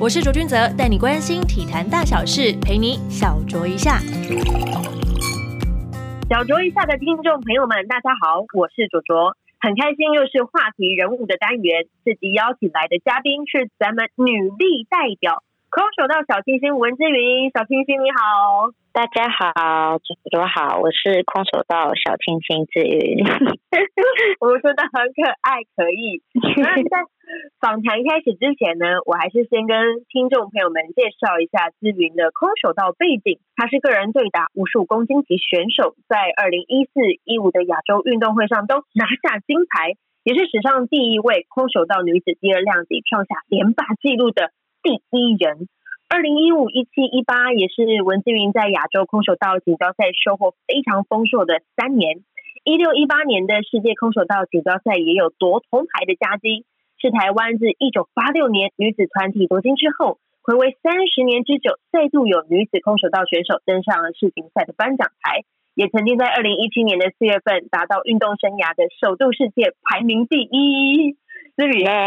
我是卓君泽，带你关心体坛大小事，陪你小酌一下。小酌一下的听众朋友们，大家好，我是卓卓，很开心又是话题人物的单元。这集邀请来的嘉宾是咱们女力代表，空手道小清新文之云，小清新你好。大家好，主播好，我是空手道小清新志云。我们说的很可爱，可以。那在访谈开始之前呢，我还是先跟听众朋友们介绍一下志云的空手道背景。他是个人对打五十五公斤级选手，在二零一四一五的亚洲运动会上都拿下金牌，也是史上第一位空手道女子第二量级跳下连霸纪录的第一人。二零一五、一七、一八也是文志云在亚洲空手道锦标赛收获非常丰硕的三年。一六、一八年的世界空手道锦标赛也有夺铜牌的佳绩，是台湾自一九八六年女子团体夺金之后，回违三十年之久，再度有女子空手道选手登上了世锦赛的颁奖台。也曾经在二零一七年的四月份达到运动生涯的首度世界排名第一。思雨，当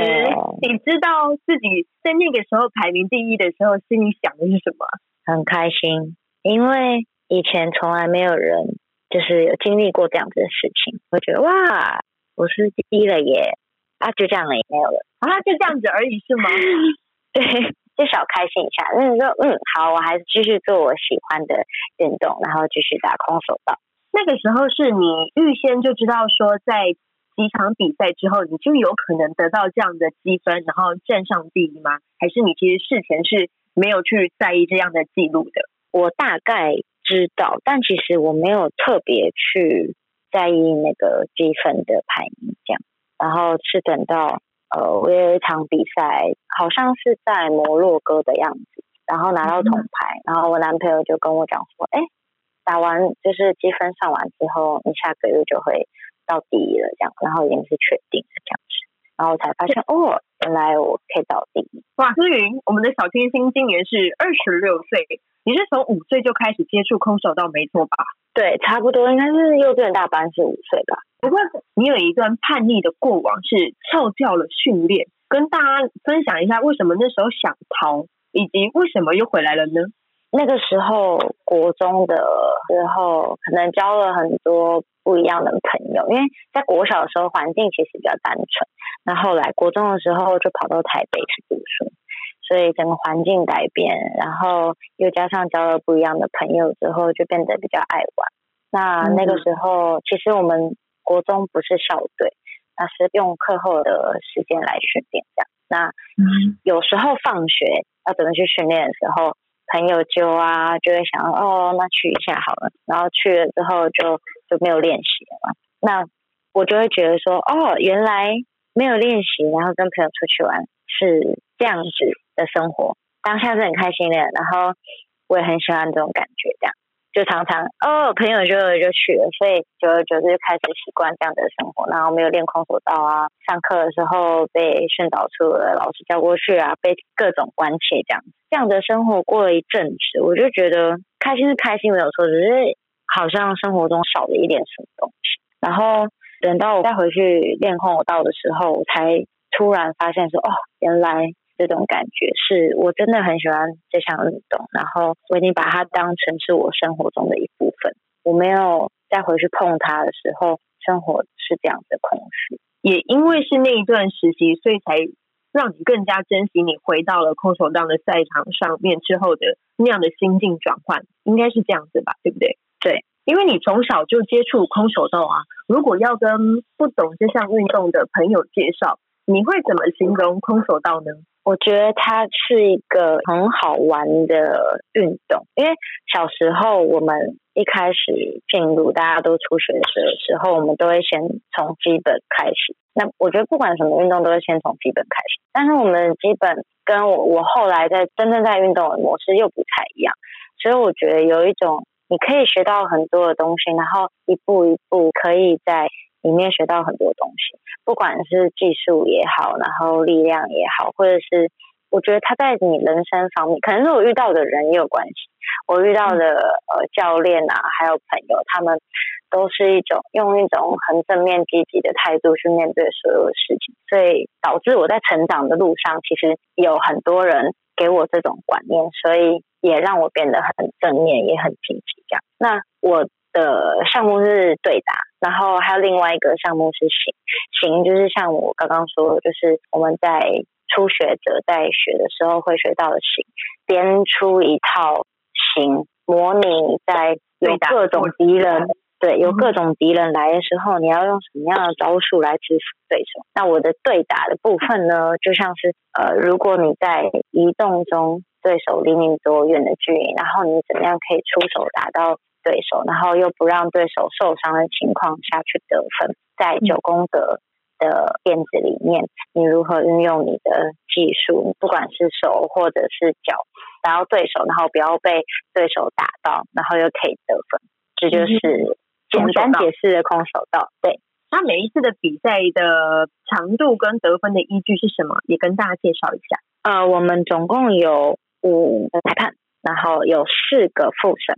时你知道自己在那个时候排名第一的时候，心里想的是什么？很开心，因为以前从来没有人就是有经历过这样子的事情，我觉得哇，我是第一了耶！啊，就这样了，也没有了啊，就这样子而已是吗？对，就小开心一下。那你说，嗯，好，我还是继续做我喜欢的运动，然后继续打空手道。那个时候是你预先就知道说在。几场比赛之后，你就有可能得到这样的积分，然后站上第一吗？还是你其实事前是没有去在意这样的记录的？我大概知道，但其实我没有特别去在意那个积分的排名这样。然后是等到呃，我有一场比赛，好像是在摩洛哥的样子，然后拿到铜牌，然后我男朋友就跟我讲说：“哎，打完就是积分上完之后，你下个月就会。”到第一了，这样，然后已经是确定了这样子，然后才发现哦，原来我可以到第一。哇，思云，我们的小清新今年是二十六岁，你是从五岁就开始接触空手道，没错吧？对，差不多应该是幼稚园大班是五岁吧。不过你有一段叛逆的过往，是翘掉了训练，跟大家分享一下为什么那时候想逃，以及为什么又回来了呢？那个时候国中的时候，可能交了很多。不一样的朋友，因为在国小的时候环境其实比较单纯，那后来国中的时候就跑到台北去读书，所以整个环境改变，然后又加上交了不一样的朋友之后，就变得比较爱玩。那那个时候，其实我们国中不是校队，那是用课后的时间来训练这样。那有时候放学要怎么去训练的时候，朋友就啊就会想哦，那去一下好了，然后去了之后就。就没有练习了嘛？那我就会觉得说，哦，原来没有练习，然后跟朋友出去玩是这样子的生活，当下是很开心的。然后我也很喜欢这种感觉，这样就常常哦，朋友就就去了，所以久而久之就开始习惯这样的生活。然后没有练空手道啊，上课的时候被训导处的老师叫过去啊，被各种关切，这样这样的生活过了一阵子，我就觉得开心是开心没有错，只是。好像生活中少了一点什么东西，然后等到我再回去练空手道的时候，我才突然发现说，哦，原来这种感觉是我真的很喜欢这项运动，然后我已经把它当成是我生活中的一部分。我没有再回去碰它的时候，生活是这样的空虚。也因为是那一段实习，所以才让你更加珍惜你回到了空手道的赛场上面之后的那样的心境转换，应该是这样子吧，对不对？对，因为你从小就接触空手道啊，如果要跟不懂这项运动的朋友介绍，你会怎么形容空手道呢？我觉得它是一个很好玩的运动，因为小时候我们一开始进入大家都初学的时候，我们都会先从基本开始。那我觉得不管什么运动，都是先从基本开始。但是我们基本跟我我后来在真正在运动的模式又不太一样，所以我觉得有一种。你可以学到很多的东西，然后一步一步可以在里面学到很多东西，不管是技术也好，然后力量也好，或者是我觉得他在你人生方面，可能是我遇到的人也有关系。我遇到的呃教练啊，还有朋友，他们都是一种用一种很正面积极的态度去面对所有的事情，所以导致我在成长的路上，其实有很多人给我这种观念，所以也让我变得很正面，也很积极。这样，那我的项目是对打，然后还有另外一个项目是行行，就是像我刚刚说的，就是我们在初学者在学的时候会学到的行，编出一套行，模拟在有各种敌人。对，有各种敌人来的时候，你要用什么样的招数来制服对手？那我的对打的部分呢，就像是呃，如果你在移动中，对手离你多远的距离，然后你怎么样可以出手打到对手，然后又不让对手受伤的情况下去得分，在九宫格的辫子里面，你如何运用你的技术，不管是手或者是脚打到对手，然后不要被对手打到，然后又可以得分，这就是。简单解释的空手道，对。那每一次的比赛的长度跟得分的依据是什么？也跟大家介绍一下。呃，我们总共有五个裁判，然后有四个副审，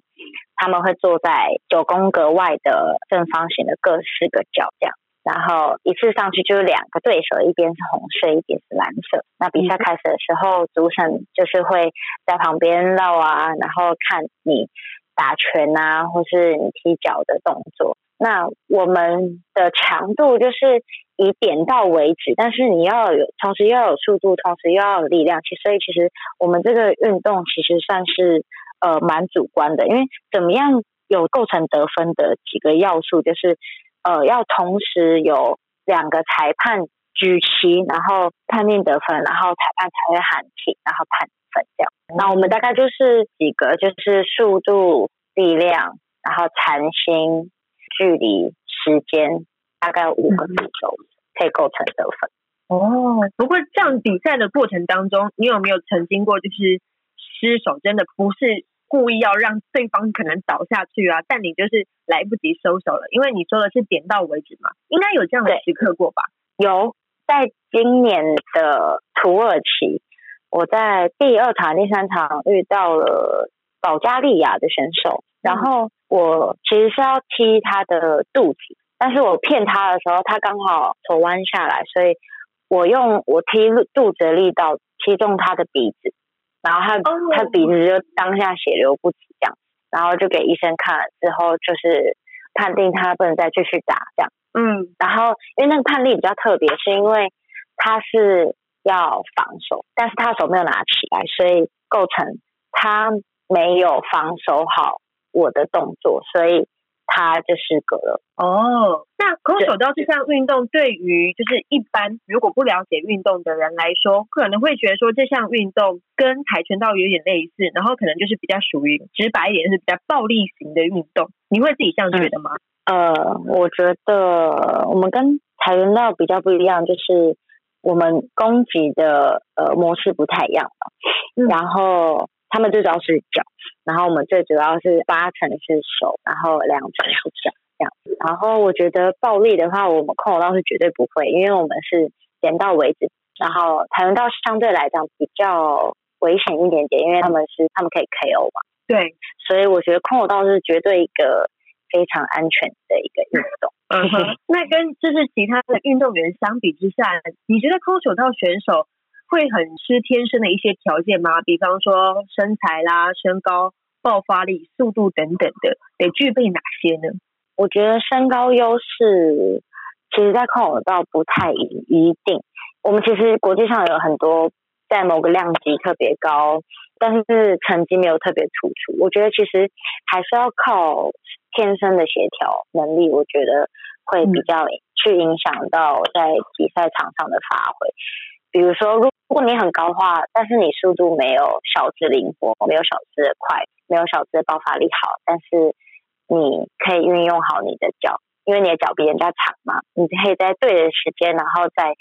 他们会坐在九宫格外的正方形的各四个角这样。然后一次上去就是两个对手，一边是红色，一边是蓝色。那比赛开始的时候，主审就是会在旁边绕啊，然后看你。打拳啊，或是你踢脚的动作，那我们的强度就是以点到为止，但是你要有，同时要有速度，同时又要有力量。其所以其实我们这个运动其实算是呃蛮主观的，因为怎么样有构成得分的几个要素，就是呃要同时有两个裁判举旗，然后判定得分，然后裁判才会喊停，然后判。分掉，那我们大概就是几个，就是速度、力量，然后弹性、距离、时间，大概五个步骤可以构成得分。哦，不过这样比赛的过程当中，你有没有曾经过就是失手，真的不是故意要让对方可能倒下去啊，但你就是来不及收手了，因为你说的是点到为止嘛，应该有这样的时刻过吧？有，在今年的土耳其。我在第二场、第三场遇到了保加利亚的选手，然后我其实是要踢他的肚子，但是我骗他的时候，他刚好头弯下来，所以我用我踢肚子的力道踢中他的鼻子，然后他他鼻子就当下血流不止这样，然后就给医生看了之后，就是判定他不能再继续打这样。嗯，然后因为那个判例比较特别，是因为他是。要防守，但是他手没有拿起来，所以构成他没有防守好我的动作，所以他就失格了。哦，那空手道这项运动对于就是一般如果不了解运动的人来说，可能会觉得说这项运动跟跆拳道有点类似，然后可能就是比较属于直白一点是比较暴力型的运动。你会自己这样觉得吗？呃，我觉得我们跟跆拳道比较不一样，就是。我们攻击的呃模式不太一样然后他们最主要是脚，然后我们最主要是八成是手，然后两成是脚这样子。然后我觉得暴力的话，我们空手道是绝对不会，因为我们是点到为止。然后跆拳道相对来讲比较危险一点点，因为他们是他们可以 KO 嘛。对，所以我觉得空手道是绝对一个。非常安全的一个运动。嗯哼，那跟就是其他的运动员相比之下，你觉得空手道选手会很吃天生的一些条件吗？比方说身材啦、身高、爆发力、速度等等的，得具备哪些呢？我觉得身高优势，其实在空手道不太一定。我们其实国际上有很多在某个量级特别高，但是成绩没有特别突出。我觉得其实还是要靠。天生的协调能力，我觉得会比较去影响到在比赛场上的发挥。比如说，如果你很高的话，但是你速度没有小智灵活，没有小智的快，没有小智的爆发力好，但是你可以运用好你的脚，因为你的脚比人家长嘛，你可以在对的时间，然后在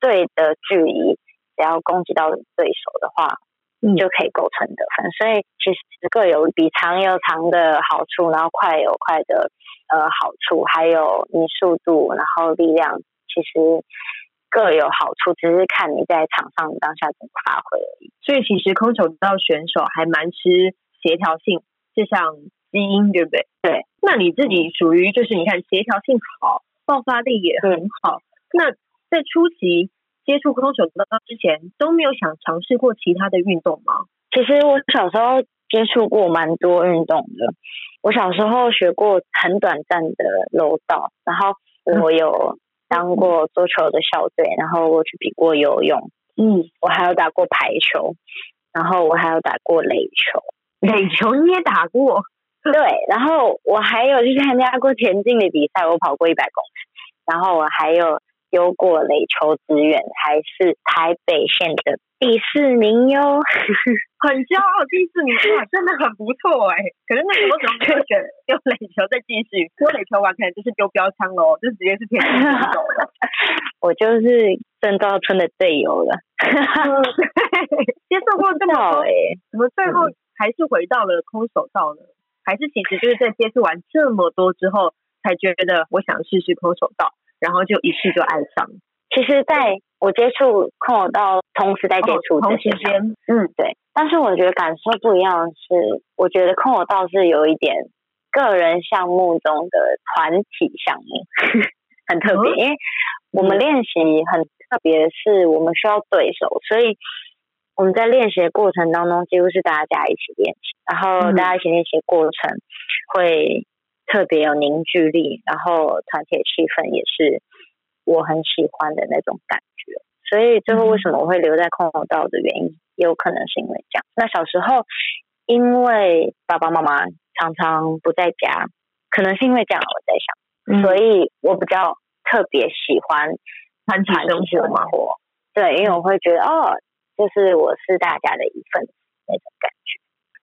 对的距离，只要攻击到对手的话。你就可以构成得分，所以其实各有比长有长的好处，然后快有快的呃好处，还有你速度，然后力量，其实各有好处，只是看你在场上当下怎么发挥而已。所以其实空手道选手还蛮吃协调性这项基因，对不对？对。那你自己属于就是你看协调性好，爆发力也很好。那在初期接触空手道之前，都没有想尝试过其他的运动吗？其实我小时候接触过蛮多运动的。我小时候学过很短暂的柔道，然后我有当过桌球的校队，然后我去比过游泳。嗯，我还有打过排球，然后我还有打过垒球。垒球你也打过？对，然后我还有去参加过田径的比赛，我跑过一百公里，然后我还有。丢过垒球资源，还是台北县的第四名哟，很骄傲，第四名哇，真的很不错哎。可是那时候怎么没有选丢垒球再继续？丢垒球完可能就是丢标枪喽，就直接是田径选手了。我就是郑兆春的队友了。接受过这么多，怎么最后还是回到了空手道呢？还是其实就是在接触完这么多之后，才觉得我想试试空手道。然后就一气就爱上。其实，在我接触空手道，同时在接触同时间，嗯，对。但是我觉得感受不一样的是，我觉得空手道是有一点个人项目中的团体项目，很特别。因为我们练习很特别，是我们需要对手，所以我们在练习的过程当中，几乎是大家一起练习，然后大家一起练习过程会。特别有凝聚力，然后团体气氛也是我很喜欢的那种感觉。所以最后为什么我会留在空手道的原因，也有可能是因为这样。那小时候因为爸爸妈妈常常不在家，可能是因为这样，我在想，所以我比较特别喜欢团体生活。对，因为我会觉得哦，就是我是大家的一份子那种感觉。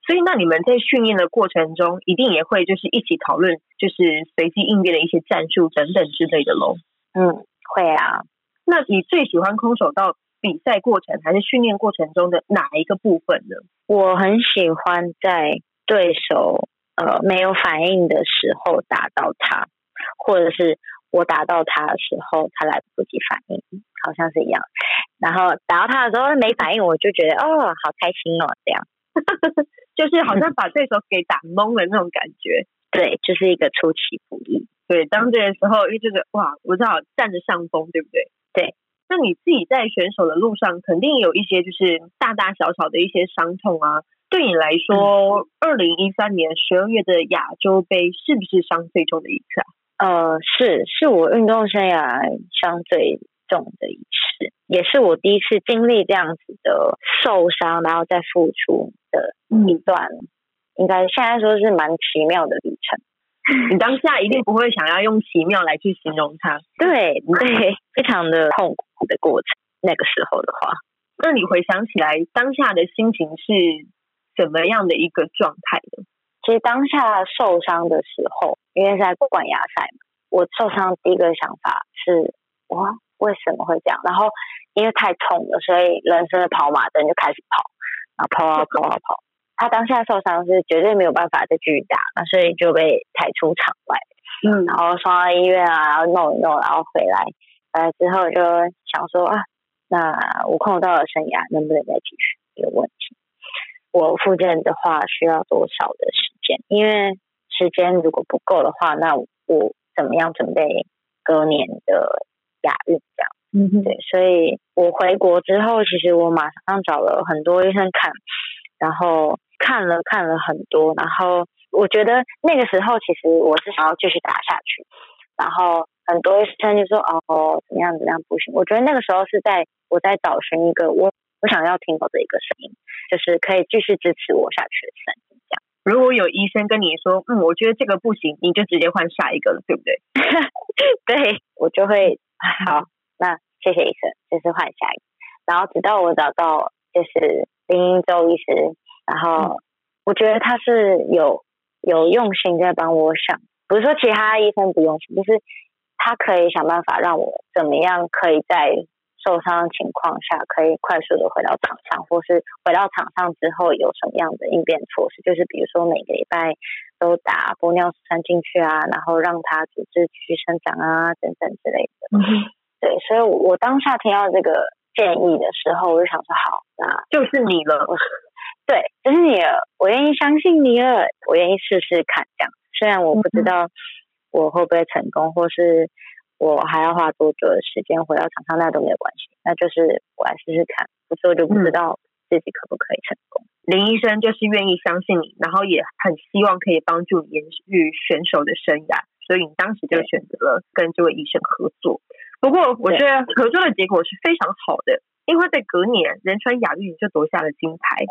所以，那你们在训练的过程中，一定也会就是一起讨论，就是随机应变的一些战术等等之类的喽。嗯，会啊。那你最喜欢空手道比赛过程还是训练过程中的哪一个部分呢？我很喜欢在对手呃没有反应的时候打到他，或者是我打到他的时候他来不及反应，好像是一样。然后打到他的时候没反应，我就觉得哦，好开心哦，这样。就是好像把对手给打懵了那种感觉，对，就是一个出其不意。对，当这个时候，因为这个哇，我知道占着上风，对不对？对。那你自己在选手的路上，肯定有一些就是大大小小的一些伤痛啊。对你来说，二零一三年十二月的亚洲杯是不是伤最重的一次啊？呃，是，是我运动生涯伤最重的一次，也是我第一次经历这样子的受伤，然后再付出。的一段，应该现在说是蛮奇妙的旅程。你当下一定不会想要用奇妙来去形容它，对对，非常的痛苦的过程。那个时候的话，那你回想起来，当下的心情是怎么样的一个状态呢？其实当下受伤的时候，因为在冠亚赛嘛，我受伤第一个想法是哇，为什么会这样？然后因为太痛了，所以人生的跑马灯就开始跑。啊跑啊跑啊跑！他当下受伤是绝对没有办法再继续打，那所以就被抬出场外。嗯，然后送到医院啊，然后弄一弄，然后回来，回来之后就想说啊，那我空到了生涯能不能再继续？有问题。我复健的话需要多少的时间？因为时间如果不够的话，那我怎么样准备隔年的亚运这样？嗯，对，所以我回国之后，其实我马上找了很多医生看，然后看了看了很多，然后我觉得那个时候其实我是想要继续打下去，然后很多医生就说哦怎么样怎么样不行，我觉得那个时候是在我在找寻一个我我想要听到的一个声音，就是可以继续支持我下去的声音。这样，如果有医生跟你说嗯，我觉得这个不行，你就直接换下一个了，对不对？对我就会 好。那谢谢医生，就是换下一个，然后直到我找到就是林英洲医师，然后我觉得他是有有用心在帮我想，不是说其他医生不用心，就是他可以想办法让我怎么样可以在受伤的情况下可以快速的回到场上，或是回到场上之后有什么样的应变措施，就是比如说每个礼拜都打玻尿酸进去啊，然后让它组织继续生长啊等等之类的。对，所以我当下听到这个建议的时候，我就想说，好，那就是你了。对，就是你了，我愿意相信你了，我愿意试试看这样。虽然我不知道我会不会成功，或是我还要花多久的时间回到场上，那都没有关系，那就是我来试试看，不做就不知道自己可不可以成功。林医生就是愿意相信你，然后也很希望可以帮助你延续选手的生涯，所以你当时就选择了跟这位医生合作。不过我觉得合作的结果是非常好的，因为在隔年仁川亚运就夺下了金牌。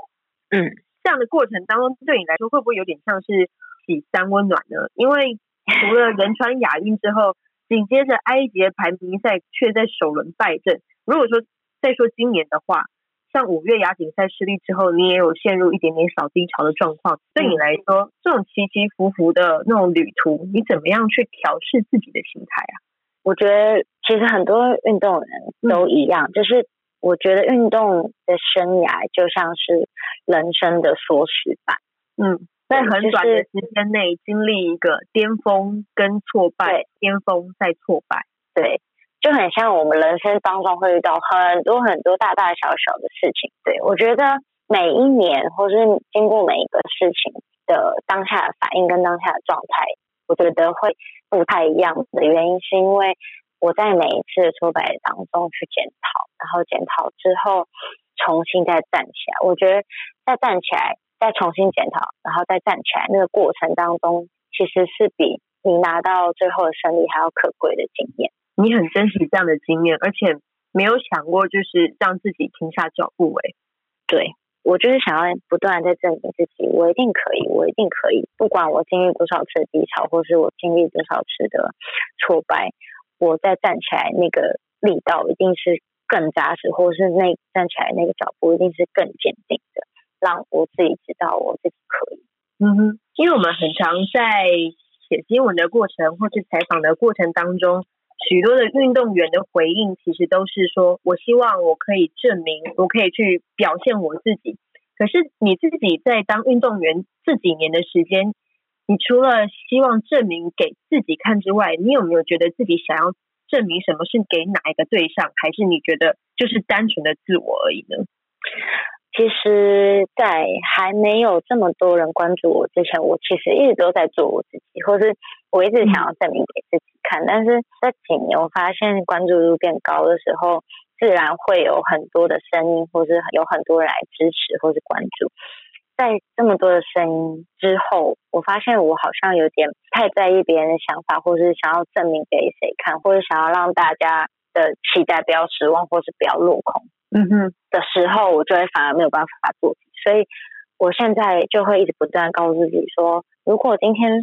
嗯，这样的过程当中，对你来说会不会有点像是洗三温暖呢？因为除了 仁川亚运之后，紧接着埃及排名赛却在首轮败阵。如果说再说今年的话，像五月亚锦赛失利之后，你也有陷入一点点小低潮的状况。对你来说，这种起起伏伏的那种旅途，你怎么样去调试自己的心态啊？我觉得其实很多运动人都一样，就是我觉得运动的生涯就像是人生的缩时版。嗯，在很短的时间内经历一个巅峰跟挫败，巅峰再挫败，对，就很像我们人生当中会遇到很多很多大大小小的事情。对我觉得每一年或是经过每一个事情的当下的反应跟当下的状态。我觉得会不太一样的原因，是因为我在每一次的挫败当中去检讨，然后检讨之后重新再站起来。我觉得再站起来，再重新检讨，然后再站起来，那个过程当中，其实是比你拿到最后的胜利还要可贵的经验。你很珍惜这样的经验，而且没有想过就是让自己停下脚步。哎，对。我就是想要不断在证明自己，我一定可以，我一定可以。不管我经历多少次的低潮，或是我经历多少次的挫败，我再站起来那个力道一定是更扎实，或是那站起来那个脚步一定是更坚定的，让我自己知道我自己可以。嗯哼，因为我们很常在写新闻的过程，或是采访的过程当中。许多的运动员的回应，其实都是说：“我希望我可以证明，我可以去表现我自己。”可是你自己在当运动员这几年的时间，你除了希望证明给自己看之外，你有没有觉得自己想要证明什么是给哪一个对象，还是你觉得就是单纯的自我而已呢？其实，在还没有这么多人关注我之前，我其实一直都在做我自己，或是我一直想要证明给自己看。但是这几年，我发现关注度变高的时候，自然会有很多的声音，或是有很多人来支持或是关注。在这么多的声音之后，我发现我好像有点太在意别人的想法，或是想要证明给谁看，或者想要让大家的期待不要失望，或是不要落空。嗯哼，的时候我就会反而没有办法做，所以我现在就会一直不断告诉自己说，如果今天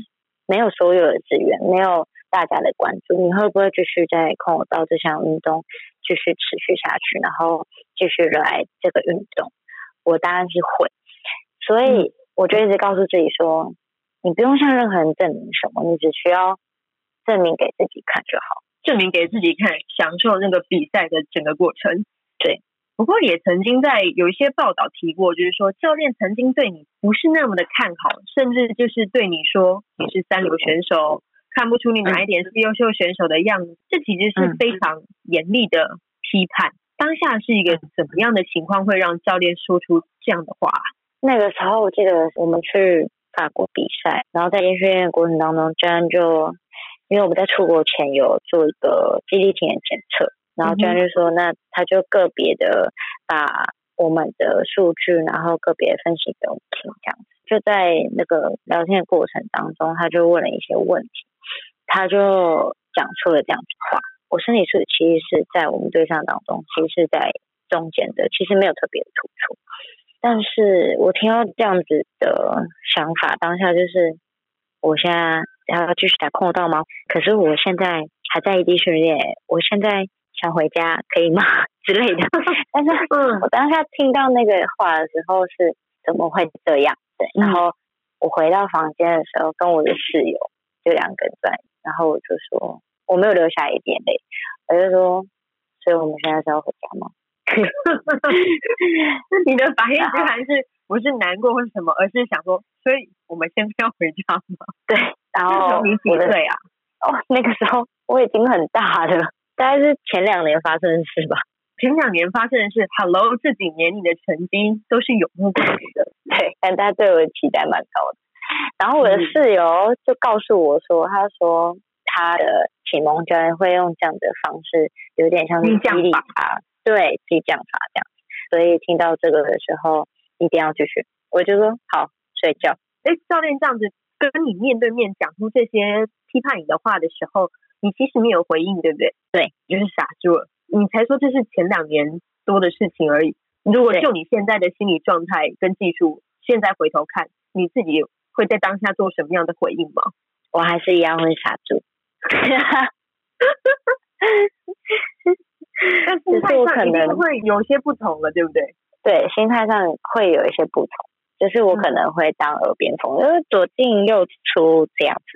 没有所有的资源，没有大家的关注，你会不会继续在空手道这项运动继续持续下去，然后继续热爱这个运动？我当然是会，所以我就一直告诉自己说，你不用向任何人证明什么，你只需要证明给自己看就好，证明给自己看，享受那个比赛的整个过程，对。不过也曾经在有一些报道提过，就是说教练曾经对你不是那么的看好，甚至就是对你说你是三流选手，看不出你哪一点是优秀选手的样子。这其实是非常严厉的批判。当下是一个怎么样的情况，会让教练说出这样的话？那个时候我记得我们去法国比赛，然后在练训练的过程当中，教练就因为我们在出国前有做一个肌力体验检测。然后教练就说：“那他就个别的把我们的数据，然后个别分析给我们听，这样子。就在那个聊天的过程当中，他就问了一些问题，他就讲出了这样子话：我身体素质其实是在我们对象当中，其实是在中间的，其实没有特别的突出。但是我听到这样子的想法，当下就是我现在还要继续打空道吗？可是我现在还在异地训练，我现在。”想回家可以吗 之类的？但是我当下听到那个话的时候是怎么会这样？对，然后我回到房间的时候，跟我的室友就两个人在，然后我就说我没有留下一点泪，我就说，所以我们现在是要回家吗？你的反应居然是不是难过或什么，而是想说，所以我们先要回家吗？对，然后你几岁啊？哦，那个时候我已经很大了。大概是前两年发生的事吧。前两年发生的事，Hello，这几年你的成绩都是有目共睹的。对，但大家对我的期待蛮高的。然后我的室友就告诉我说，他说他的启蒙教练会用这样的方式，有点像是激励他，对激将法这样。所以听到这个的时候，一定要继续。我就说好睡觉。哎，教练这样子跟你面对面讲出这些批判你的话的时候，你其实没有回应，对不对？对，就是傻住了。你才说这是前两年多的事情而已。如果就你现在的心理状态跟技术，现在回头看，你自己会在当下做什么样的回应吗？我还是一样会傻住。但心态上一定会有些不同了，对不对？对，心态上会有一些不同，就是我可能会当耳边风，因为左进右出这样子。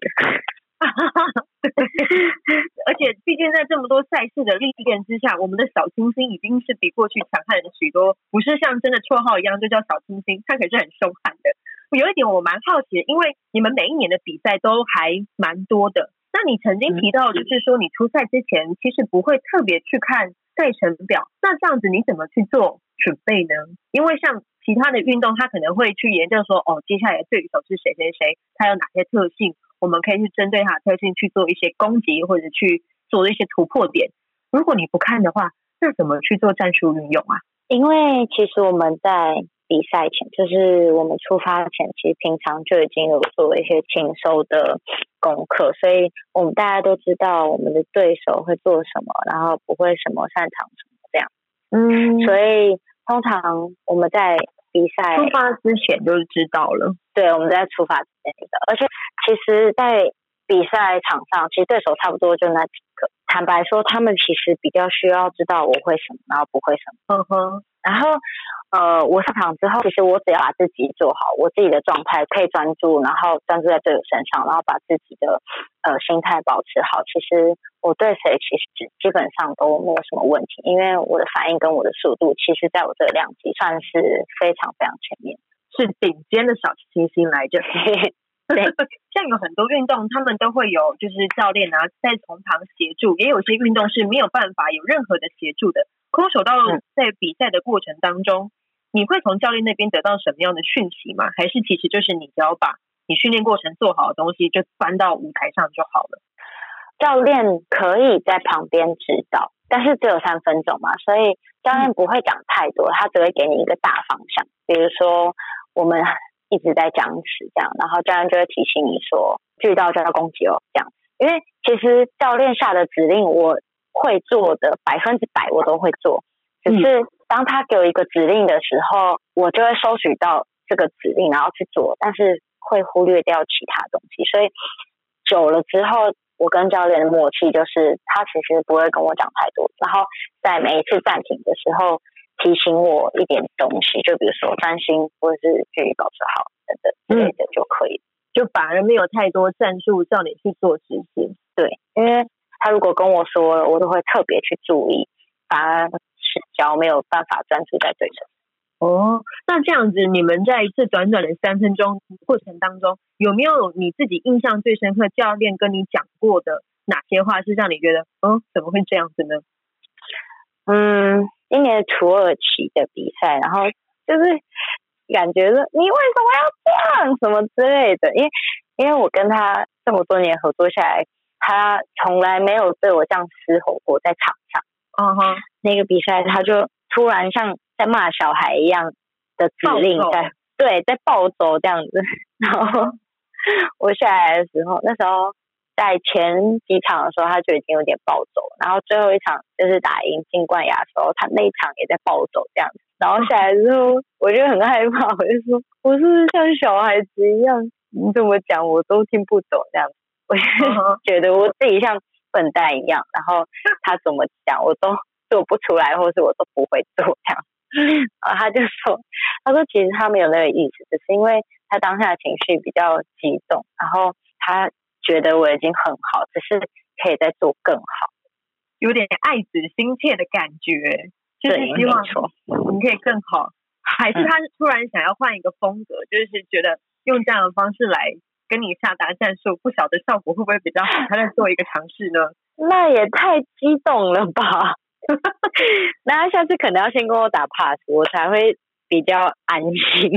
而且，毕竟在这么多赛事的历练之下，我们的小清新已经是比过去强悍了许多。不是像真的绰号一样就叫小清新，他可是很凶悍的。有一点我蛮好奇，因为你们每一年的比赛都还蛮多的。那你曾经提到，就是说你出赛之前其实不会特别去看赛程表。那这样子你怎么去做准备呢？因为像其他的运动，他可能会去研究说，哦，接下来的对手是谁谁谁，他有哪些特性。我们可以去针对它的特性去做一些攻击，或者去做一些突破点。如果你不看的话，那怎么去做战术运用啊？因为其实我们在比赛前，就是我们出发前，其实平常就已经有做一些禽兽的功课，所以我们大家都知道我们的对手会做什么，然后不会什么擅长什么这样。嗯，所以通常我们在比赛出发之前就知道了。对，我们在出发之前的，而且其实，在比赛场上，其实对手差不多就那几个。坦白说，他们其实比较需要知道我会什么，然后不会什么。嗯哼。然后，呃，我上场之后，其实我只要把自己做好，我自己的状态可以专注，然后专注在队友身上，然后把自己的呃心态保持好。其实我对谁其实基本上都没有什么问题，因为我的反应跟我的速度，其实在我这个量级算是非常非常全面。是顶尖的小清新来着，对，像有很多运动，他们都会有就是教练啊在从旁协助，也有些运动是没有办法有任何的协助的。空手道在比赛的过程当中，你会从教练那边得到什么样的讯息吗？还是其实就是你只要把你训练过程做好的东西就搬到舞台上就好了？教练可以在旁边指导，但是只有三分钟嘛，所以教练不会讲太多，他只会给你一个大方向，比如说。我们一直在僵持，这样，然后教练就会提醒你说，遇到就要攻击哦，这样。因为其实教练下的指令，我会做的百分之百我都会做，只是当他给我一个指令的时候，我就会收取到这个指令，然后去做，但是会忽略掉其他东西。所以久了之后，我跟教练的默契就是，他其实不会跟我讲太多，然后在每一次暂停的时候。提醒我一点东西，就比如说专心或者是距离保持好等等之类的就可以，就反而没有太多战术叫你去做执行。对，因为他如果跟我说了，我都会特别去注意，反而是脚没有办法专注在对手。哦，那这样子，你们在这短短的三分钟过程当中，有没有你自己印象最深刻教练跟你讲过的哪些话，是让你觉得，嗯，怎么会这样子呢？嗯。今年土耳其的比赛，然后就是感觉说你为什么要这样，什么之类的。因为因为我跟他这么多年合作下来，他从来没有对我这样嘶吼过在场上。嗯哼，那个比赛他就突然像在骂小孩一样的指令，在对在暴走这样子。然后我下来的时候，那时候。在前几场的时候，他就已经有点暴走，然后最后一场就是打赢金冠亚的时候，他那一场也在暴走这样子。然后下来之后，我就很害怕，我就说：“我是不是像小孩子一样？你怎么讲我都听不懂这样。”我就觉得我自己像笨蛋一样，然后他怎么讲我都做不出来，或是我都不会做这样。然后他就说：“他说其实他没有那个意思，只是因为他当下的情绪比较激动，然后他。”觉得我已经很好，只是可以再做更好，有点爱子心切的感觉，就是希望你可以更好，还是他突然想要换一个风格，就是觉得用这样的方式来跟你下达战术，不晓得效果会不会比较好，他在做一个尝试呢？那也太激动了吧！那他下次可能要先跟我打 pass，我才会比较安心。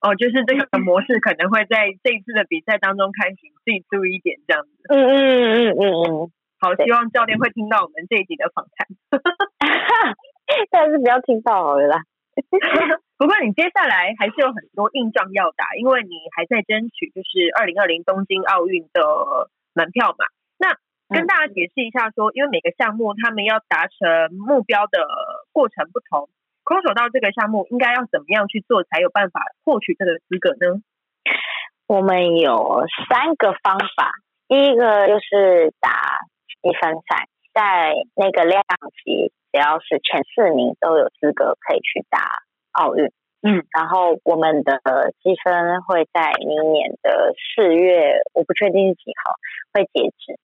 哦，就是这个模式可能会在这一次的比赛当中开启，自己注意一点这样子。嗯嗯嗯嗯嗯，好，希望教练会听到我们这一集的访谈。但是不要听到好了啦。不过你接下来还是有很多硬仗要打，因为你还在争取就是二零二零东京奥运的门票嘛。那跟大家解释一下，说因为每个项目他们要达成目标的过程不同，空手道这个项目应该要怎么样去做才有办法获取这个资格呢？我们有三个方法，第一个就是打积分赛，在那个量级。只要是前四名都有资格可以去打奥运，嗯，然后我们的积分会在明年的四月，我不确定是几号会截止。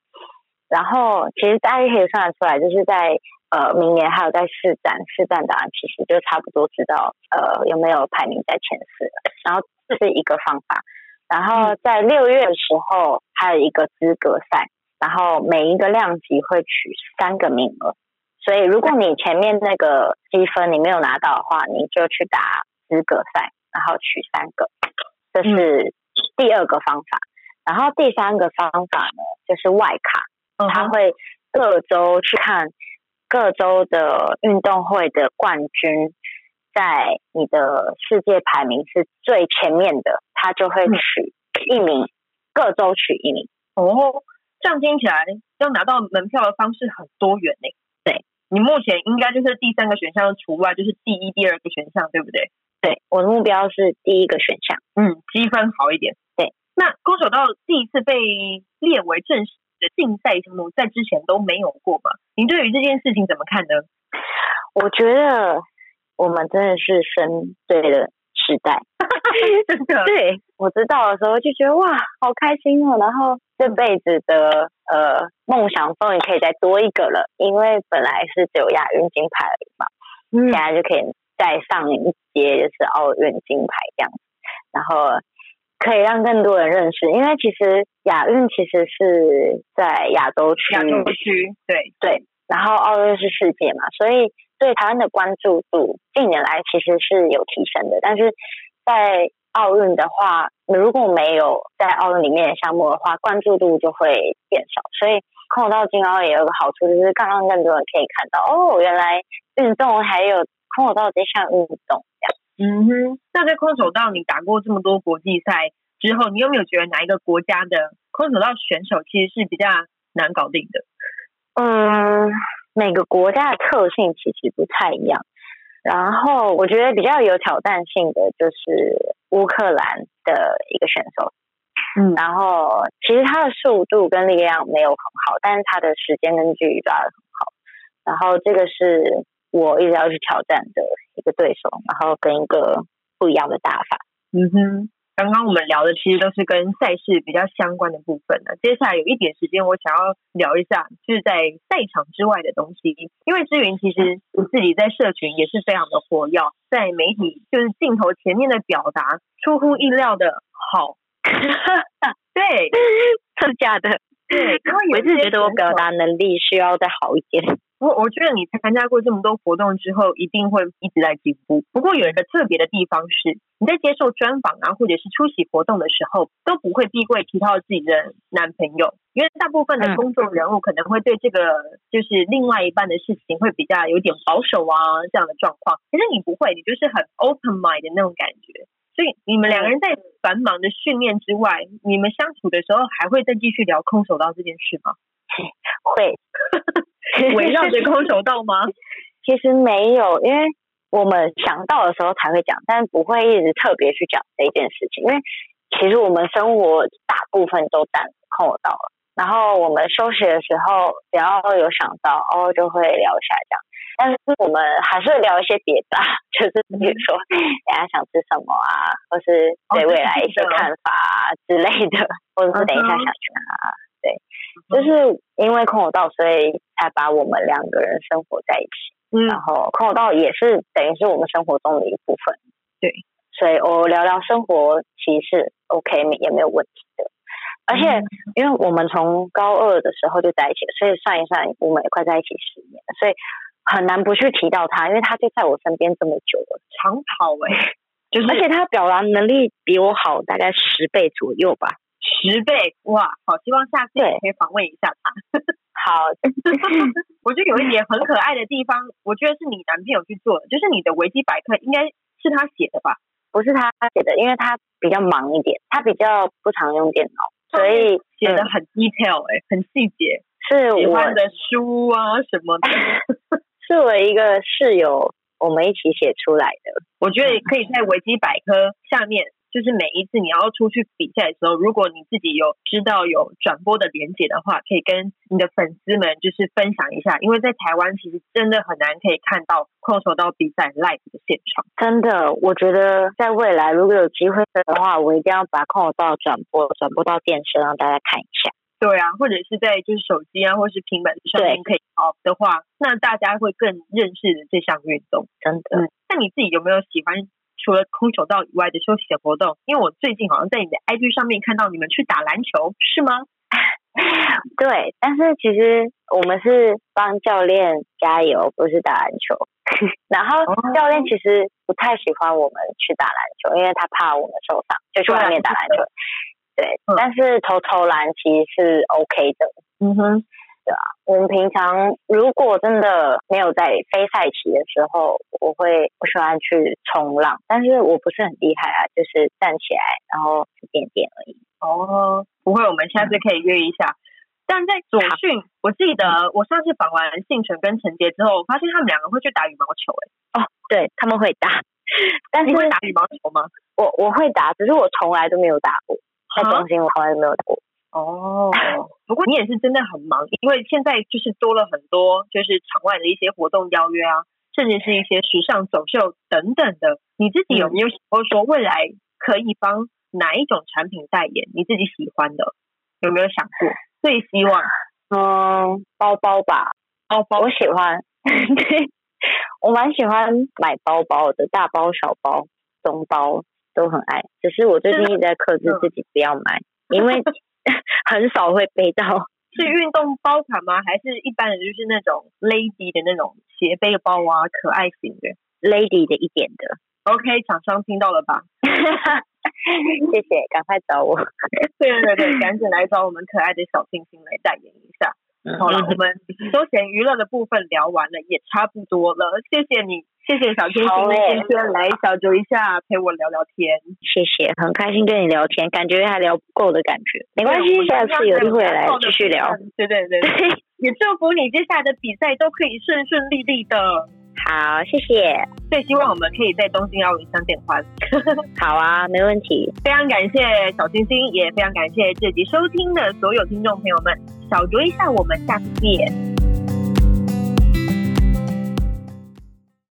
然后其实大家可以算得出来，就是在呃明年还有在试战，试战打完其实就差不多知道呃有没有排名在前四了。然后这是一个方法。然后在六月的时候还有一个资格赛，然后每一个量级会取三个名额。所以，如果你前面那个积分你没有拿到的话，你就去打资格赛，然后取三个，这是第二个方法。然后第三个方法呢，就是外卡，他会各州去看各州的运动会的冠军，在你的世界排名是最前面的，他就会取一名，各州取一名。哦，这样听起来要拿到门票的方式很多元呢。对你目前应该就是第三个选项除外，就是第一、第二个选项，对不对？对，我的目标是第一个选项，嗯，积分好一点。对，那空手道第一次被列为正式的竞赛项目，在之前都没有过嘛？您对于这件事情怎么看呢？我觉得我们真的是生对了时代，真的。对我知道的时候就觉得哇，好开心哦，然后。这辈子的呃梦想终于可以再多一个了，因为本来是只有亚运金牌而已嘛，现在就可以再上一阶，就是奥运金牌这样，然后可以让更多人认识。因为其实亚运其实是在亚洲区，亚洲区对对，然后奥运是世界嘛，所以对台湾的关注度近年来其实是有提升的，但是在奥运的话，如果没有在奥运里面的项目的话，关注度就会变少。所以空手道金奥也有个好处，就是刚刚更多人可以看到，哦，原来运动还有空手道这项运动。嗯哼，那在空手道你打过这么多国际赛之后，你有没有觉得哪一个国家的空手道选手其实是比较难搞定的？嗯，每个国家的特性其实不太一样。然后我觉得比较有挑战性的就是乌克兰的一个选手，嗯，然后其实他的速度跟力量没有很好，但是他的时间跟距离抓的很好。然后这个是我一直要去挑战的一个对手，然后跟一个不一样的打法，嗯哼。刚刚我们聊的其实都是跟赛事比较相关的部分了。接下来有一点时间，我想要聊一下，就是在赛场之外的东西。因为志云其实自己在社群也是非常的活跃，在媒体就是镜头前面的表达出乎意料的好。对，是假的。对，因为我是觉得我表达能力需要再好一点。我我觉得你参加过这么多活动之后，一定会一直在进步。不过有一个特别的地方是，你在接受专访啊，或者是出席活动的时候，都不会避讳提到自己的男朋友，因为大部分的公众人物可能会对这个就是另外一半的事情会比较有点保守啊这样的状况。其实你不会，你就是很 open mind 的那种感觉。所以你们两个人在繁忙的训练之外，你们相处的时候还会再继续聊空手道这件事吗？会。围绕着空手道吗？其实没有，因为我们想到的时候才会讲，但不会一直特别去讲这件事情。因为其实我们生活大部分都在空手道了，然后我们休息的时候，只要有想到，哦，就会聊一下这样。但是我们还是会聊一些别的，就是比如说等下想吃什么啊，或是对未来一些看法啊之类的，或者是等一下想去哪。对，就是因为空手道，所以才把我们两个人生活在一起。嗯，然后空手道也是等于是我们生活中的一部分。对，所以我聊聊生活其实 OK 也没有问题的。而且因为我们从高二的时候就在一起，所以算一算，我们也快在一起十年了，所以很难不去提到他，因为他就在我身边这么久了，长跑哎。就是而且他表达能力比我好大概十倍左右吧。十倍哇！好，希望下次也可以访问一下他。好，我觉得有一点很可爱的地方，我觉得是你男朋友去做的，就是你的维基百科应该是他写的吧？不是他写的，因为他比较忙一点，他比较不常用电脑，所以写的很 detail 哎、很细节，是我喜欢的书啊什么的。是我一个室友，我们一起写出来的。我觉得可以在维基百科下面，就是每一次你要出去比赛的时候，如果你自己有知道有转播的连接的话，可以跟你的粉丝们就是分享一下，因为在台湾其实真的很难可以看到空手道比赛 live 的现场。真的，我觉得在未来如果有机会的话，我一定要把空手道转播转播到电视，让大家看一下。对啊，或者是在就是手机啊，或是平板上面可以跑的话，那大家会更认识这项运动。真的，嗯，那你自己有没有喜欢除了空手道以外的休闲活动？因为我最近好像在你的 IG 上面看到你们去打篮球，是吗？对，但是其实我们是帮教练加油，不是打篮球。然后教练其实不太喜欢我们去打篮球，因为他怕我们受伤，就去外面打篮球。对，嗯但是投投篮其实是 OK 的。嗯哼，我们平常如果真的没有在非赛期的时候，我会我喜欢去冲浪，但是我不是很厉害啊，就是站起来然后一点点而已。哦，不会，我们下次可以约一下。但在左训，我记得我上次访完信纯跟陈杰之后，我发现他们两个会去打羽毛球、欸。哦，对他们会打，但是你会打羽毛球吗？我我会打，只是我从来都没有打过，在啊中心我从来都没有打过。哦，不过你也是真的很忙，因为现在就是多了很多就是场外的一些活动邀约啊，甚至是一些时尚走秀等等的。你自己有没有想过说未来可以帮哪一种产品代言？你自己喜欢的有没有想过？最希望嗯，包包吧，包包我喜欢，对我蛮喜欢买包包的，大包、小包、中包都很爱。只是我最近一直在克制自己不要买，因为 很少会背到。是运动包款吗？还是一般的就是那种 lady 的那种斜背包啊，可爱型的 lady 的一点的。？OK，厂商听到了吧？谢谢，赶快找我。对对对，赶紧来找我们可爱的小星星来代言一下。好了，我们休闲娱乐的部分聊完了，也差不多了。谢谢你，谢谢小星星好欸今天来小酌一下，陪我聊聊天。谢谢，很开心跟你聊天，感觉还聊不够的感觉。没关系，下次有机会来继续聊。。对对对，也祝福你接下来的比赛都可以顺顺利利的。好，谢谢。最希望我们可以在东京奥运相见欢。好啊，没问题。非常感谢小星星，也非常感谢这集收听的所有听众朋友们。小酌一下，我们下次见。